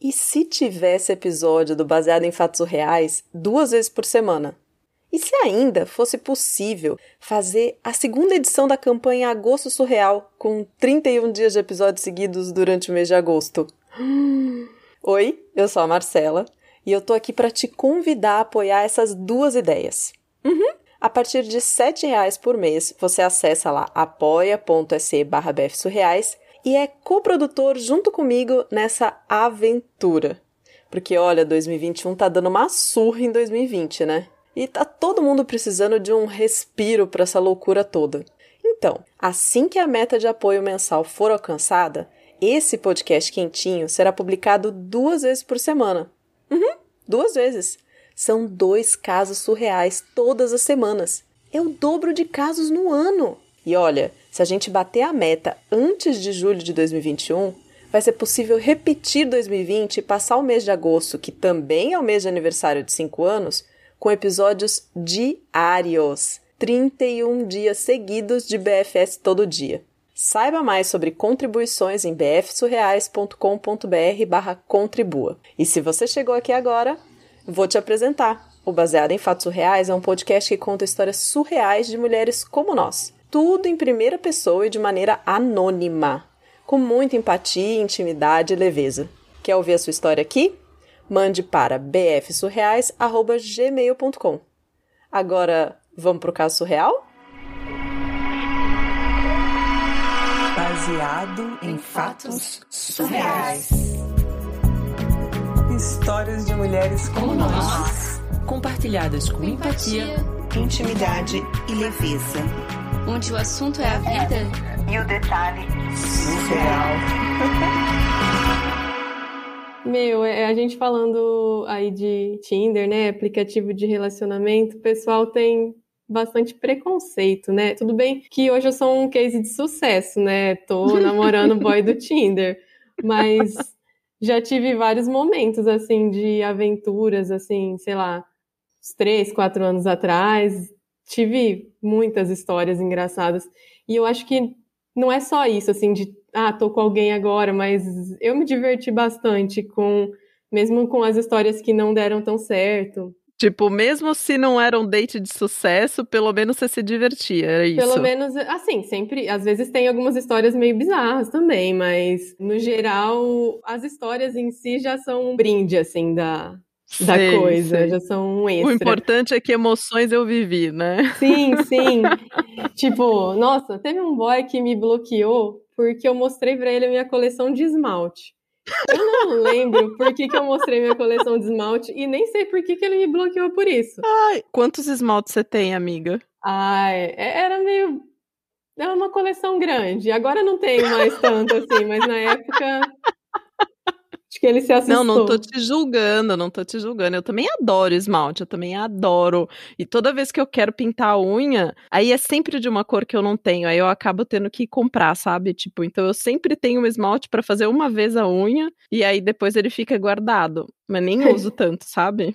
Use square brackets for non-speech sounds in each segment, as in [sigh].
E se tivesse episódio do Baseado em Fatos Reais duas vezes por semana? E se ainda fosse possível fazer a segunda edição da campanha Agosto Surreal, com 31 dias de episódios seguidos durante o mês de agosto? [gasps] Oi, eu sou a Marcela e eu tô aqui para te convidar a apoiar essas duas ideias. Uhum. A partir de R$ reais por mês, você acessa lá apoia.se barra e é coprodutor junto comigo nessa aventura. Porque olha, 2021 tá dando uma surra em 2020, né? E tá todo mundo precisando de um respiro para essa loucura toda. Então, assim que a meta de apoio mensal for alcançada, esse podcast quentinho será publicado duas vezes por semana. Uhum, duas vezes. São dois casos surreais todas as semanas. É o dobro de casos no ano. E olha, se a gente bater a meta antes de julho de 2021, vai ser possível repetir 2020 e passar o mês de agosto, que também é o mês de aniversário de 5 anos, com episódios diários. 31 dias seguidos de BFS todo dia. Saiba mais sobre contribuições em bfsurreais.com.br barra contribua. E se você chegou aqui agora, vou te apresentar. O Baseado em Fatos Surreais é um podcast que conta histórias surreais de mulheres como nós tudo em primeira pessoa e de maneira anônima, com muita empatia, intimidade e leveza. Quer ouvir a sua história aqui? Mande para bfsurreais@gmail.com. Agora, vamos pro caso surreal? Baseado em fatos surreais. Histórias de mulheres como nós, compartilhadas com empatia, intimidade e leveza onde o assunto é a vida e o detalhe surreal. [laughs] Meu, é, a gente falando aí de Tinder, né? Aplicativo de relacionamento, o pessoal tem bastante preconceito, né? Tudo bem que hoje eu sou um case de sucesso, né? Tô [laughs] namorando o boy do Tinder, mas já tive vários momentos, assim, de aventuras, assim, sei lá, uns três, quatro anos atrás, tive muitas histórias engraçadas. E eu acho que não é só isso, assim, de, ah, tô com alguém agora, mas eu me diverti bastante com, mesmo com as histórias que não deram tão certo. Tipo, mesmo se não era um date de sucesso, pelo menos você se divertia, era isso? Pelo menos, assim, sempre, às vezes tem algumas histórias meio bizarras também, mas no geral, as histórias em si já são um brinde, assim, da, da sei, coisa, sei. já são um extra. O importante é que emoções eu vivi, né? Sim, sim. [laughs] tipo, nossa, teve um boy que me bloqueou porque eu mostrei para ele a minha coleção de esmalte. Eu não lembro por que, que eu mostrei minha coleção de esmalte e nem sei por que, que ele me bloqueou por isso. Ai, quantos esmaltes você tem, amiga? Ai, é, era meio. Era uma coleção grande. Agora não tenho mais tanto assim, mas na época Acho que ele se assustou. Não, não tô te julgando, não tô te julgando. Eu também adoro esmalte, eu também adoro. E toda vez que eu quero pintar a unha, aí é sempre de uma cor que eu não tenho. Aí eu acabo tendo que comprar, sabe? Tipo, então eu sempre tenho um esmalte para fazer uma vez a unha e aí depois ele fica guardado. Mas nem [laughs] uso tanto, sabe?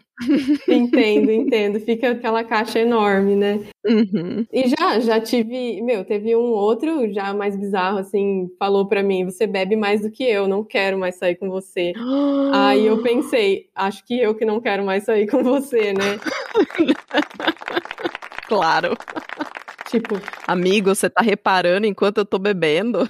Entendo, [laughs] entendo. Fica aquela caixa enorme, né? Uhum. E já, já tive, meu, teve um outro já mais bizarro, assim, falou para mim: você bebe mais do que eu, não quero mais sair com você. Aí eu pensei, acho que eu que não quero mais sair com você, né? [laughs] claro. Tipo, amigo, você tá reparando enquanto eu tô bebendo?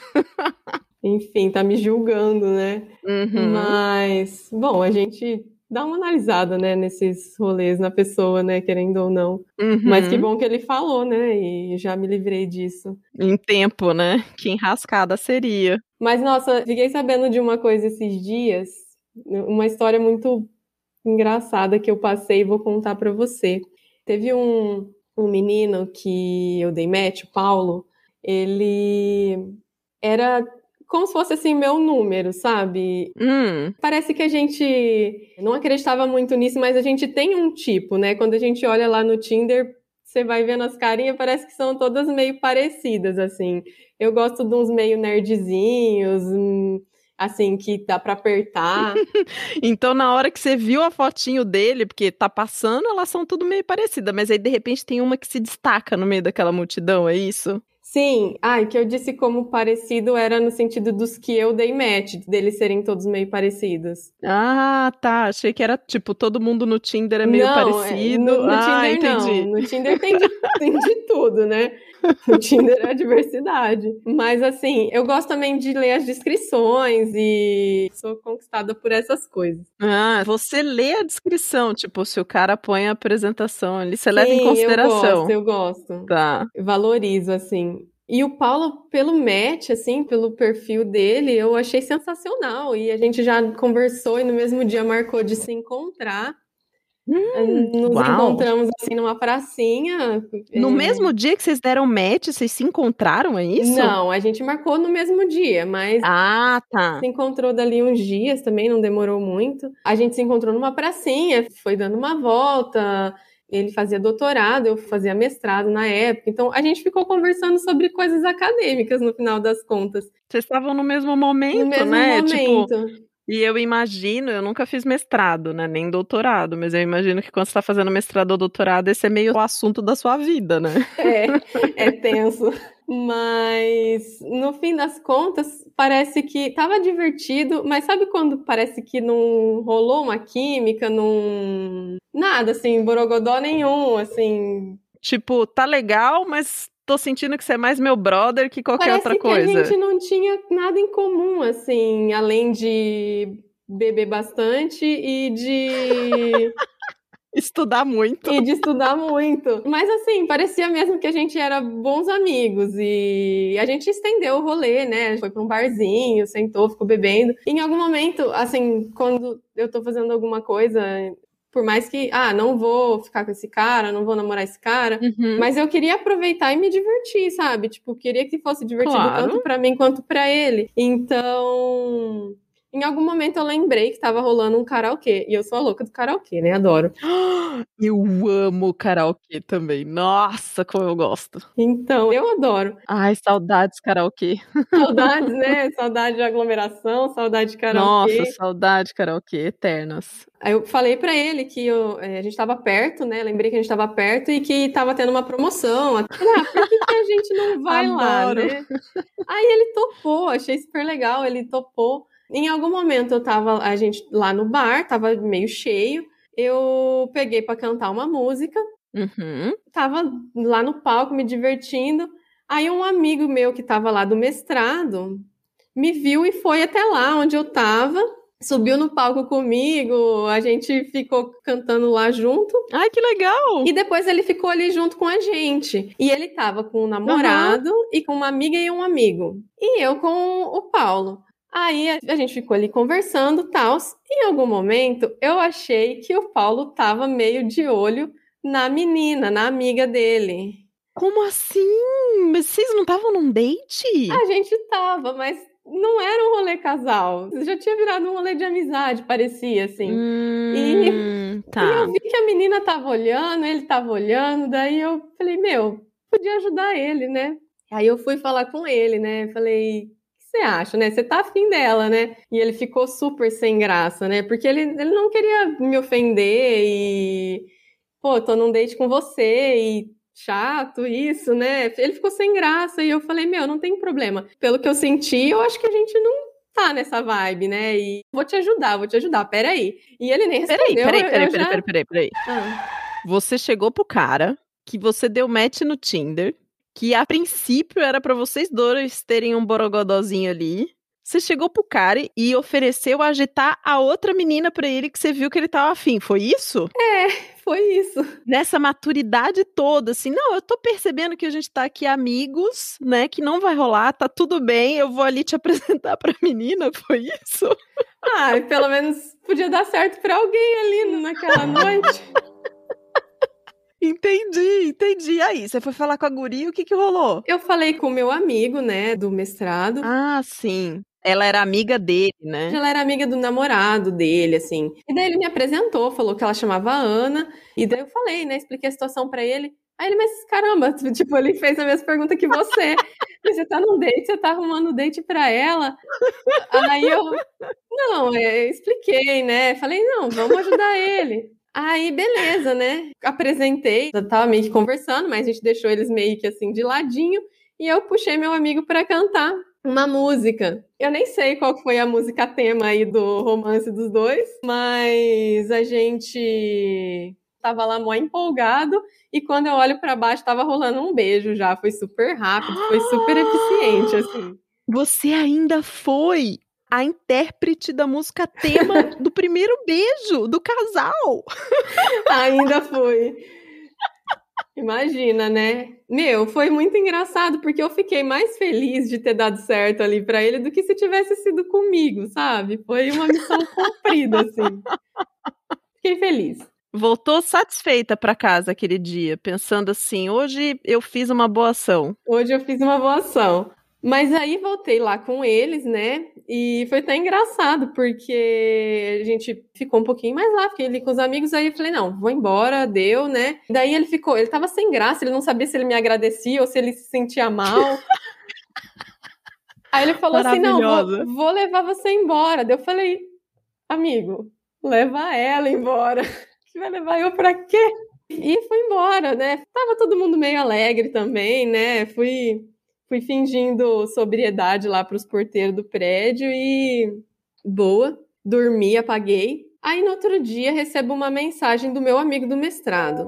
Enfim, tá me julgando, né? Uhum. Mas, bom, a gente dá uma analisada, né, nesses rolês na pessoa, né, querendo ou não. Uhum. Mas que bom que ele falou, né, e já me livrei disso. Em tempo, né? Que enrascada seria. Mas, nossa, fiquei sabendo de uma coisa esses dias, uma história muito engraçada que eu passei e vou contar para você. Teve um, um menino que eu dei match, o Paulo, ele era como se fosse assim meu número, sabe? Hum. Parece que a gente não acreditava muito nisso, mas a gente tem um tipo, né? Quando a gente olha lá no Tinder, você vai vendo as carinhas, parece que são todas meio parecidas, assim. Eu gosto de uns meio nerdzinhos, hum, assim, que dá para apertar. [laughs] então, na hora que você viu a fotinho dele, porque tá passando, elas são tudo meio parecidas, mas aí de repente tem uma que se destaca no meio daquela multidão, é isso? Sim, ah, que eu disse como parecido era no sentido dos que eu dei match, deles serem todos meio parecidos. Ah, tá. Achei que era tipo todo mundo no Tinder é meio não, parecido. No, no ah, Tinder entendi. não. No Tinder tem de, [laughs] tem de tudo, né? No Tinder é a diversidade. Mas assim, eu gosto também de ler as descrições e sou conquistada por essas coisas. Ah, você lê a descrição, tipo, se o cara põe a apresentação ali, você leva em Sim, consideração. Eu gosto, eu gosto. Tá. Valorizo, assim. E o Paulo, pelo match, assim, pelo perfil dele, eu achei sensacional. E a gente já conversou e no mesmo dia marcou de se encontrar. Nos uau. encontramos, assim, numa pracinha. No É, mesmo dia que vocês deram match, vocês se encontraram, é isso? Não, a gente marcou no mesmo dia, mas Ah, tá. se encontrou dali uns dias também, não demorou muito. A gente se encontrou numa pracinha, foi dando uma volta. Ele fazia doutorado, eu fazia mestrado na época. Então a gente ficou conversando sobre coisas acadêmicas no final das contas. Vocês estavam no mesmo momento, no mesmo né? Tipo, momento. e eu imagino, eu nunca fiz mestrado, né? Nem doutorado, mas eu imagino que quando você tá fazendo mestrado ou doutorado, esse é meio o assunto da sua vida, né? É, é tenso. Mas no fim das contas, parece que tava divertido, mas sabe quando parece que não rolou uma química, não. Nada, assim, borogodó nenhum, assim. Tipo, tá legal, mas tô sentindo que você é mais meu brother que qualquer Parece outra que coisa. a gente não tinha nada em comum, assim, além de beber bastante e de. [laughs] Estudar muito. e de estudar muito. Mas assim, parecia mesmo que a gente era bons amigos e a gente estendeu o rolê, né? Foi pra um barzinho, sentou, ficou bebendo. E em algum momento, assim, quando eu tô fazendo alguma coisa, por mais que, ah, não vou ficar com esse cara, não vou namorar esse cara, Uhum. mas eu queria aproveitar e me divertir, sabe? Tipo, queria que fosse divertido Claro. tanto pra mim quanto pra ele. Então, em algum momento eu lembrei que tava rolando um karaokê. E eu sou a louca do karaokê, né? Adoro. [gasps] Eu amo karaokê também. Nossa, como eu gosto. Então, eu adoro. Ai, saudades karaokê. Saudades, né? [laughs] Saudade de aglomeração, saudade de karaokê. Nossa, saudade karaokê eternas. Aí eu falei pra ele que eu- eh, a gente tava perto, né? Lembrei que a gente tava perto e que tava tendo uma promoção. Ah, por que, que a gente não vai lá, né? Aí ele topou, achei super legal, ele topou. Em algum momento eu tava, a gente lá no bar, tava meio cheio. Eu peguei pra cantar uma música, Uhum. tava lá no palco me divertindo. Aí um amigo meu que tava lá do mestrado me viu e foi até lá onde eu tava, subiu no palco comigo, a gente ficou cantando lá junto. Ai, que legal! E depois ele ficou ali junto com a gente. E ele tava com um namorado e com uma amiga e um amigo. E eu com o Paulo. Aí a- gente ficou ali conversando, tal. Em algum momento eu achei que o Paulo tava meio de olho na menina, na amiga dele. Como assim? Mas vocês não estavam num date? A gente tava, mas não era um rolê casal. Já tinha virado um rolê de amizade, parecia assim. Hum, E tá. eu vi que a menina tava olhando, ele tava olhando, daí eu falei, meu, podia ajudar ele, né? Aí eu fui falar com ele, né? Falei, você acha, né? Você tá afim dela, né? E ele ficou super sem graça, né? Porque ele, ele não queria me ofender e, pô, tô num date com você e chato isso, né? Ele ficou sem graça e eu falei, meu, não tem problema. Pelo que eu senti, eu acho que a gente não tá nessa vibe, né? E vou te ajudar, vou te ajudar, peraí. E ele nem Peraí, respondeu. peraí, peraí, peraí, já- peraí, peraí, peraí. Ah. Você chegou pro cara que você deu match no Tinder, que a princípio era pra vocês dois terem um borogodózinho ali. Você chegou pro cara e ofereceu agitar a outra menina pra ele que você viu que ele tava afim. Foi isso? Foi isso. Nessa maturidade toda, assim, não, eu tô percebendo que a gente tá aqui amigos, né? Que não vai rolar, tá tudo bem, eu vou ali te [laughs] apresentar pra menina, foi isso? Ah, pelo menos podia dar certo pra alguém ali naquela noite. [laughs] Entendi, entendi. Aí, você foi falar com a guria, o que que rolou? Eu falei com o meu amigo, né, do mestrado. Ah, sim. Ela era amiga dele, né? Ela era amiga do namorado dele, assim. E daí ele me apresentou, falou que ela chamava Ana. E daí eu falei, né? Expliquei a situação pra ele. Aí ele, mas caramba, tipo, ele fez a mesma pergunta que você. Você tá num date, você tá arrumando date pra ela. Aí eu, não, é, expliquei, né? Falei, não, vamos ajudar ele. Aí, beleza, né? Apresentei, eu tava meio que conversando, mas a gente deixou eles meio que assim de ladinho. E eu puxei meu amigo para cantar uma música. Eu nem sei qual foi a música tema aí do romance dos dois, mas a gente tava lá mó empolgado e quando eu olho para baixo tava rolando um beijo já, foi super rápido, foi super eficiente assim. Você ainda foi a intérprete da música tema [laughs] do primeiro beijo do casal. Ainda fui. Imagina, né? Meu, foi muito engraçado porque eu fiquei mais feliz de ter dado certo ali para ele do que se tivesse sido comigo, sabe? Foi uma missão cumprida, assim. Fiquei feliz. Voltou satisfeita para casa aquele dia, pensando assim: hoje eu fiz uma boa ação. Hoje eu fiz uma boa ação. Mas aí voltei lá com eles, né? E foi até engraçado, porque a gente ficou um pouquinho mais lá, fiquei ali com os amigos, aí eu falei, não, vou embora, deu, né? Daí ele ficou, ele tava sem graça, ele não sabia se ele me agradecia ou se ele se sentia mal. aí ele falou assim, não, vou, vou levar você embora. Daí eu falei, amigo, leva ela embora. [laughs] Que vai levar eu pra quê? E fui embora, né? Tava todo mundo meio alegre também, né? Fui fui fingindo sobriedade lá para os porteiros do prédio e boa, dormi, apaguei. Aí no outro dia recebo uma mensagem do meu amigo do mestrado.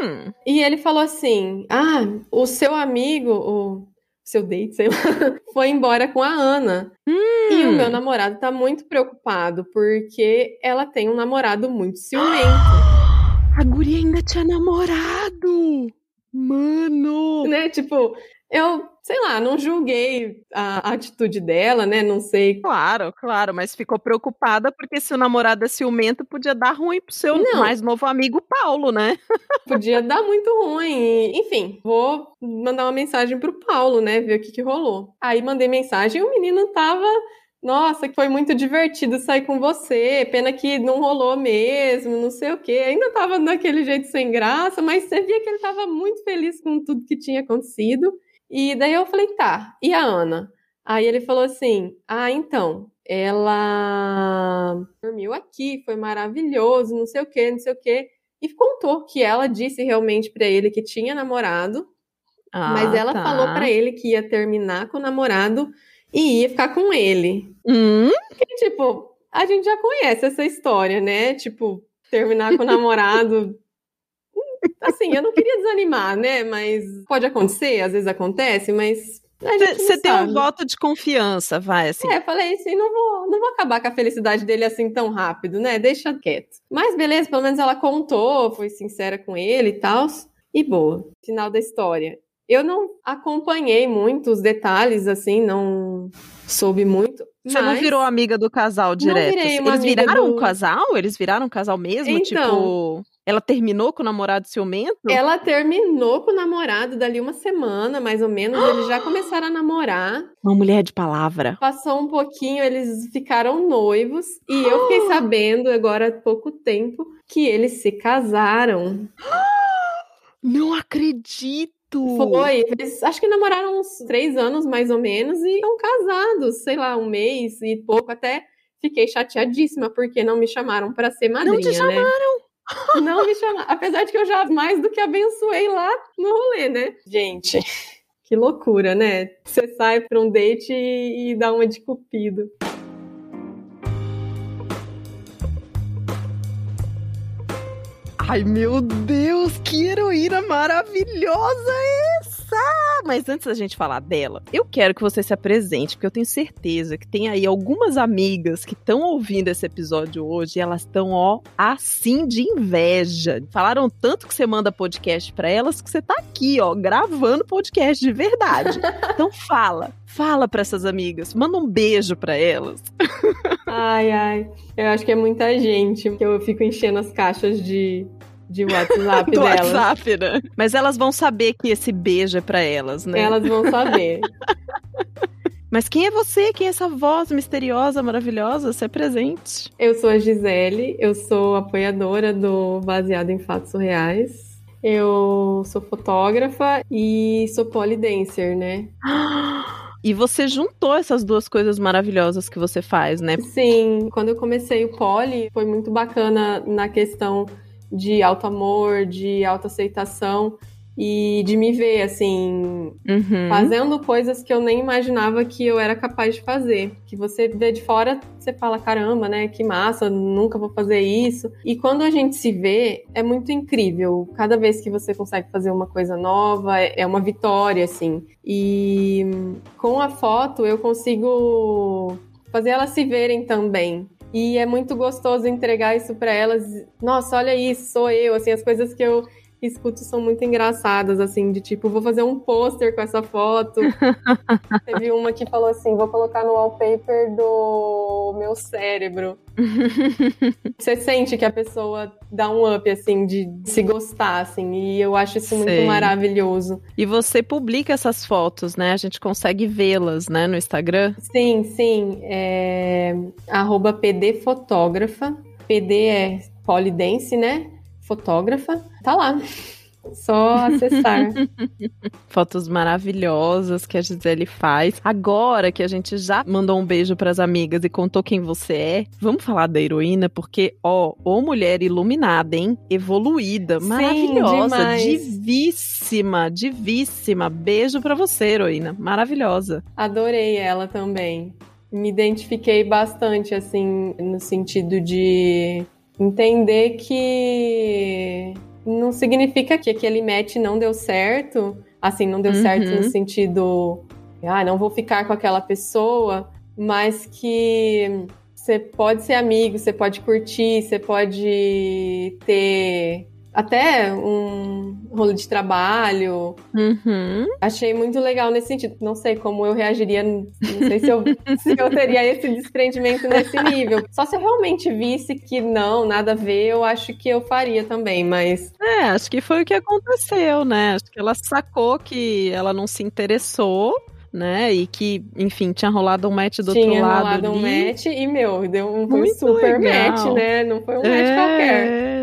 Hum. E ele falou assim: Ah, o seu amigo, o seu date, sei lá, [laughs] foi embora com a Ana. Hum. E o meu namorado tá muito preocupado porque ela tem um namorado muito ciumento. [gasps] A guria ainda tinha namorado! Mano! Né, tipo, eu, sei lá, não julguei a atitude dela, né? Não sei. Claro, claro, mas ficou preocupada porque se o namorado é ciumento, podia dar ruim pro seu não. mais novo amigo Paulo, né? [laughs] Podia dar muito ruim. Enfim, vou mandar uma mensagem pro Paulo, né? Ver o que, que rolou. Aí mandei mensagem e o menino tava. Nossa, que foi muito divertido sair com você. Pena que não rolou mesmo, não sei o quê. Ainda tava daquele jeito sem graça, mas você via que ele tava muito feliz com tudo que tinha acontecido. E daí eu falei, tá, e a Ana? Aí ele falou assim: ah, então, ela dormiu aqui, foi maravilhoso, não sei o que, não sei o que. E contou que ela disse realmente para ele que tinha namorado, ah, mas ela tá. falou para ele que ia terminar com o namorado e ia ficar com ele. Hum? Porque, tipo, a gente já conhece essa história, né? Tipo, terminar com o namorado [laughs] assim, eu não queria desanimar, né? Mas pode acontecer, às vezes acontece, mas. Você tem um voto de confiança, vai, assim. É, falei assim, não vou, não vou acabar com a felicidade dele assim tão rápido, né? Deixa quieto. Mas beleza, pelo menos ela contou, foi sincera com ele e tal. E boa. Final da história. Eu não acompanhei muito os detalhes, assim, não soube muito. Você não virou amiga do casal direto? Eles viraram do... um casal? Eles viraram um casal mesmo? Então, tipo. Ela terminou com o namorado ciumento? Ela terminou com o namorado dali uma semana, mais ou menos. Eles já [gasps] começaram a namorar. Uma mulher de palavra. Passou um pouquinho, eles ficaram noivos. E eu fiquei [gasps] sabendo agora há pouco tempo que eles se casaram. [gasps] Não acredito! Foi. Eles, acho que namoraram uns três anos, mais ou menos, e estão casados, sei lá, um mês e pouco. Até fiquei chateadíssima porque não me chamaram para ser madrinha, Não te né? chamaram? Né? Não me chamaram. Apesar de que eu já mais do que abençoei lá no rolê, né? Gente, que loucura, né? Você sai para um date e, e dá uma de cupido. Ai, meu Deus, que heroína maravilhosa essa! Mas antes da gente falar dela, eu quero que você se apresente, porque eu tenho certeza que tem aí algumas amigas que estão ouvindo esse episódio hoje e elas estão, ó, assim de inveja. Falaram tanto que você manda podcast para elas que você tá aqui, ó, gravando podcast de verdade. [laughs] Então fala, fala para essas amigas, manda um beijo para elas. Ai, ai. Eu acho que é muita gente, que eu fico enchendo as caixas de de WhatsApp [laughs] Do delas. WhatsApp, né? Mas elas vão saber que esse beijo é pra elas, né? Elas vão saber. [laughs] Mas quem é você? Quem é essa voz misteriosa, maravilhosa? Se é presente. Eu sou a Gisele, eu sou apoiadora do Baseado em Fatos Reais. Eu sou fotógrafa e sou polidancer, né? [gasps] E você juntou essas duas coisas maravilhosas que você faz, né? Sim, quando eu comecei o poli, foi muito bacana na questão de alto amor, de autoaceitação. e de me ver, assim, Uhum. fazendo coisas que eu nem imaginava que eu era capaz de fazer. Que você vê de fora, você fala, caramba, né? Que massa, nunca vou fazer isso. E quando a gente se vê, é muito incrível. Cada vez que você consegue fazer uma coisa nova, é é uma vitória, assim. E com a foto eu consigo fazer elas se verem também. E é muito gostoso entregar isso para elas. Nossa, olha isso, sou eu. Assim, as coisas que eu escuto são muito engraçadas, assim, de tipo, vou fazer um pôster com essa foto. [laughs] Teve uma que falou assim: vou colocar no wallpaper do meu cérebro. [laughs] Você sente que a pessoa dá um up, assim, de se gostar, assim, e eu acho isso muito Sei. maravilhoso. E você publica essas fotos, né? A gente consegue vê-las, né, no Instagram. Sim, sim. É... Arroba PD Fotógrafa. PD é polidense, né? Fotógrafa. Tá lá. Só acessar. [laughs] Fotos maravilhosas que a Gisele faz. Agora que a gente já mandou um beijo pras amigas e contou quem você é, vamos falar da heroína, porque, ó, ô mulher iluminada, hein? Evoluída, Sim, maravilhosa, demais. divíssima, divíssima. Beijo pra você, heroína. Maravilhosa. Adorei ela também. Me identifiquei bastante, assim, no sentido de entender que não significa que aquele match não deu certo. Assim, não deu Uhum. certo no sentido, ah, não vou ficar com aquela pessoa, mas que você pode ser amigo, você pode curtir, você pode ter até um rolo de trabalho, Uhum. Achei muito legal nesse sentido. Não sei como eu reagiria, não sei se eu, [laughs] se eu teria esse desprendimento nesse nível. Só se eu realmente visse que não, nada a ver, eu acho que eu faria também, mas É, acho que foi o que aconteceu, né? Acho que ela sacou que ela não se interessou, né? E que, enfim, tinha rolado um match do tinha outro lado. rolado um ali. match e, meu, deu um, um super legal. match, né? Não foi um match qualquer.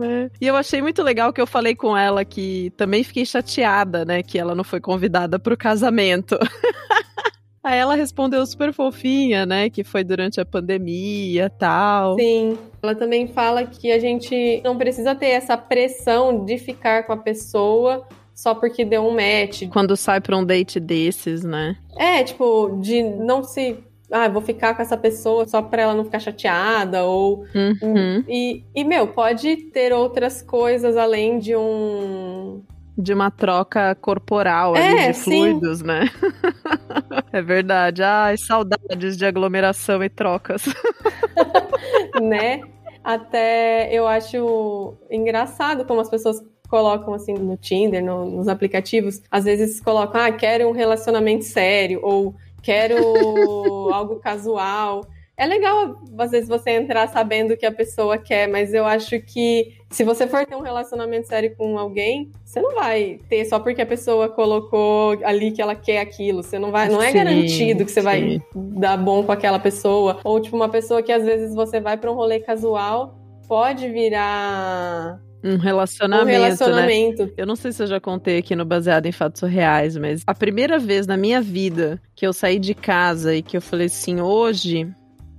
É. E eu achei muito legal que eu falei com ela que também fiquei chateada, né? Que ela não foi convidada pro casamento. [laughs] Aí ela respondeu super fofinha, né? Que foi durante a pandemia e tal. Sim. Ela também fala que a gente não precisa ter essa pressão de ficar com a pessoa só porque deu um match, Quando sai pra um date desses, né? É, tipo, de não se. Ah, vou ficar com essa pessoa só pra ela não ficar chateada, ou. Uhum. E, e, meu, pode ter outras coisas além de um. De uma troca corporal ali, É, de sim. fluidos, né? [laughs] é verdade. Ai, saudades de aglomeração e trocas. [laughs] né? Até eu acho engraçado como as pessoas colocam assim no Tinder, no- nos aplicativos, às vezes colocam, ah, quero um relacionamento sério, ou quero [laughs] algo casual. É legal, às vezes, você entrar sabendo o que a pessoa quer, mas eu acho que se você for ter um relacionamento sério com alguém, você não vai ter só porque a pessoa colocou ali que ela quer aquilo. Você não vai, não é Sim, garantido que você vai sim. dar bom com aquela pessoa. Ou, tipo, uma pessoa que às vezes você vai pra um rolê casual, pode virar Um um relacionamento, né? relacionamento. Eu não sei se eu já contei aqui no Baseado em Fatos Reais, mas a primeira vez na minha vida que eu saí de casa e que eu falei assim, hoje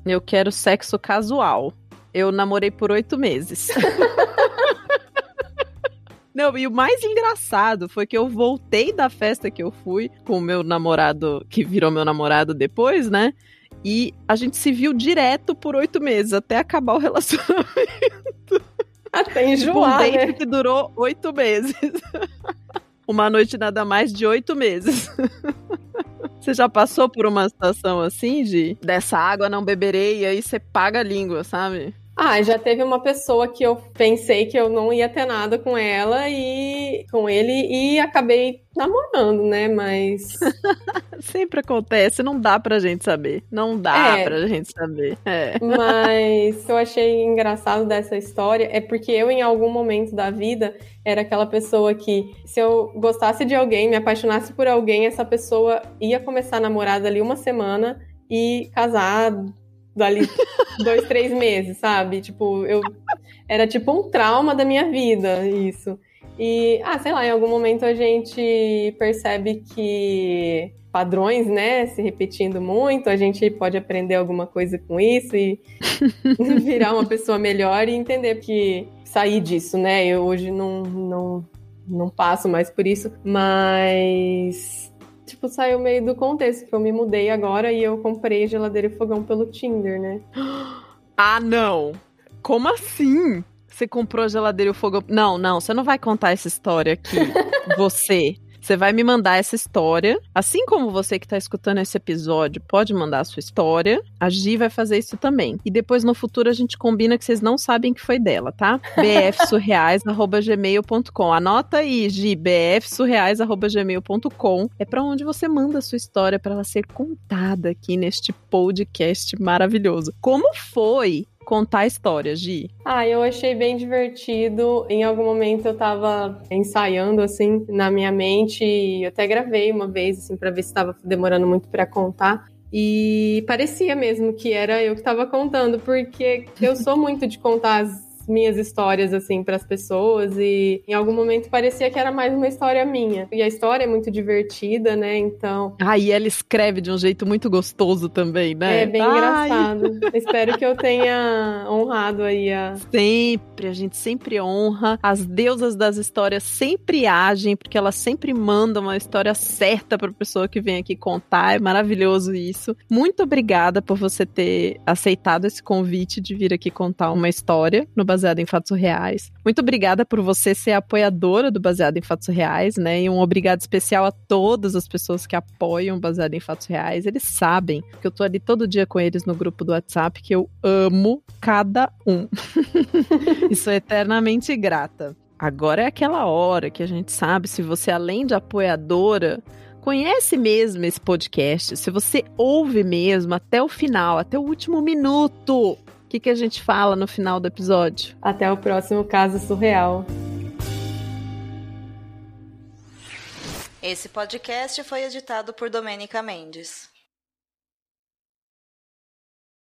eu quero sexo casual. Eu namorei por oito meses. [laughs] Não, e o mais engraçado foi que eu voltei da festa que eu fui com o meu namorado, que virou meu namorado depois, né? E a gente se viu direto por oito meses, até acabar o [laughs] relacionamento. [laughs] Até Tipo, um enjoar, date né? que durou oito meses. [laughs] uma noite nada mais de oito meses. [laughs] Você já passou por uma situação assim de dessa água não beberei e aí você paga a língua, sabe? Ah, já teve uma pessoa que eu pensei que eu não ia ter nada com ela e com ele e acabei namorando, né? Mas [laughs] Sempre acontece, não dá pra gente saber. Não dá É. pra gente saber. É. Mas o que eu achei engraçado dessa história é porque eu, em algum momento da vida, era aquela pessoa que, se eu gostasse de alguém, me apaixonasse por alguém, essa pessoa ia começar a namorar dali uma semana e casar dali dois, três meses, sabe? Tipo, eu. Era tipo um trauma da minha vida, isso. E, ah, sei lá, em algum momento a gente percebe que padrões, né, se repetindo muito, a gente pode aprender alguma coisa com isso e [laughs] virar uma pessoa melhor e entender que sair disso, né? Eu hoje não, não não passo mais por isso, mas tipo, saiu meio do contexto, que eu me mudei agora e eu comprei geladeira e fogão pelo Tinder, né? [gasps] Ah, não! Como assim? Você comprou a geladeira e o fogão. Não, não, você não vai contar essa história aqui. [laughs] você. Você vai me mandar essa história. Assim como você que está escutando esse episódio pode mandar a sua história, a Gi vai fazer isso também. E depois no futuro a gente combina que vocês não sabem que foi dela, tá? [laughs] bfsurreais.gmail.com. Anota aí, Gi, bfsurreais.gmail.com. É para onde você manda a sua história para ela ser contada aqui neste podcast maravilhoso. Como foi contar histórias, Gi? Ah, eu achei bem divertido. Em algum momento eu tava ensaiando, assim, na minha mente. E eu até gravei uma vez, assim, pra ver se tava demorando muito para contar. E parecia mesmo que era eu que estava contando, porque eu sou muito de contar as minhas histórias assim para as pessoas e em algum momento parecia que era mais uma história minha. E a história é muito divertida, né? Então. Ah, e ela escreve de um jeito muito gostoso também, né? É bem Ai. engraçado. [laughs] Espero que eu tenha honrado aí a. Sempre, a gente sempre honra. As deusas das histórias sempre agem, porque elas sempre mandam uma história certa para a pessoa que vem aqui contar. É maravilhoso isso. Muito obrigada por você ter aceitado esse convite de vir aqui contar uma história no Baseado em Fatos Reais. Muito obrigada por você ser apoiadora do Baseado em Fatos Reais, né? E um obrigado especial a todas as pessoas que apoiam Baseado em Fatos Reais. Eles sabem que eu tô ali todo dia com eles no grupo do WhatsApp, que eu amo cada um. [laughs] e sou eternamente grata. Agora é aquela hora que a gente sabe se você, além de apoiadora, conhece mesmo esse podcast, se você ouve mesmo até o final, até o último minuto, o que, que a gente fala no final do episódio? Até o próximo caso surreal. Esse podcast foi editado por Domênica Mendes.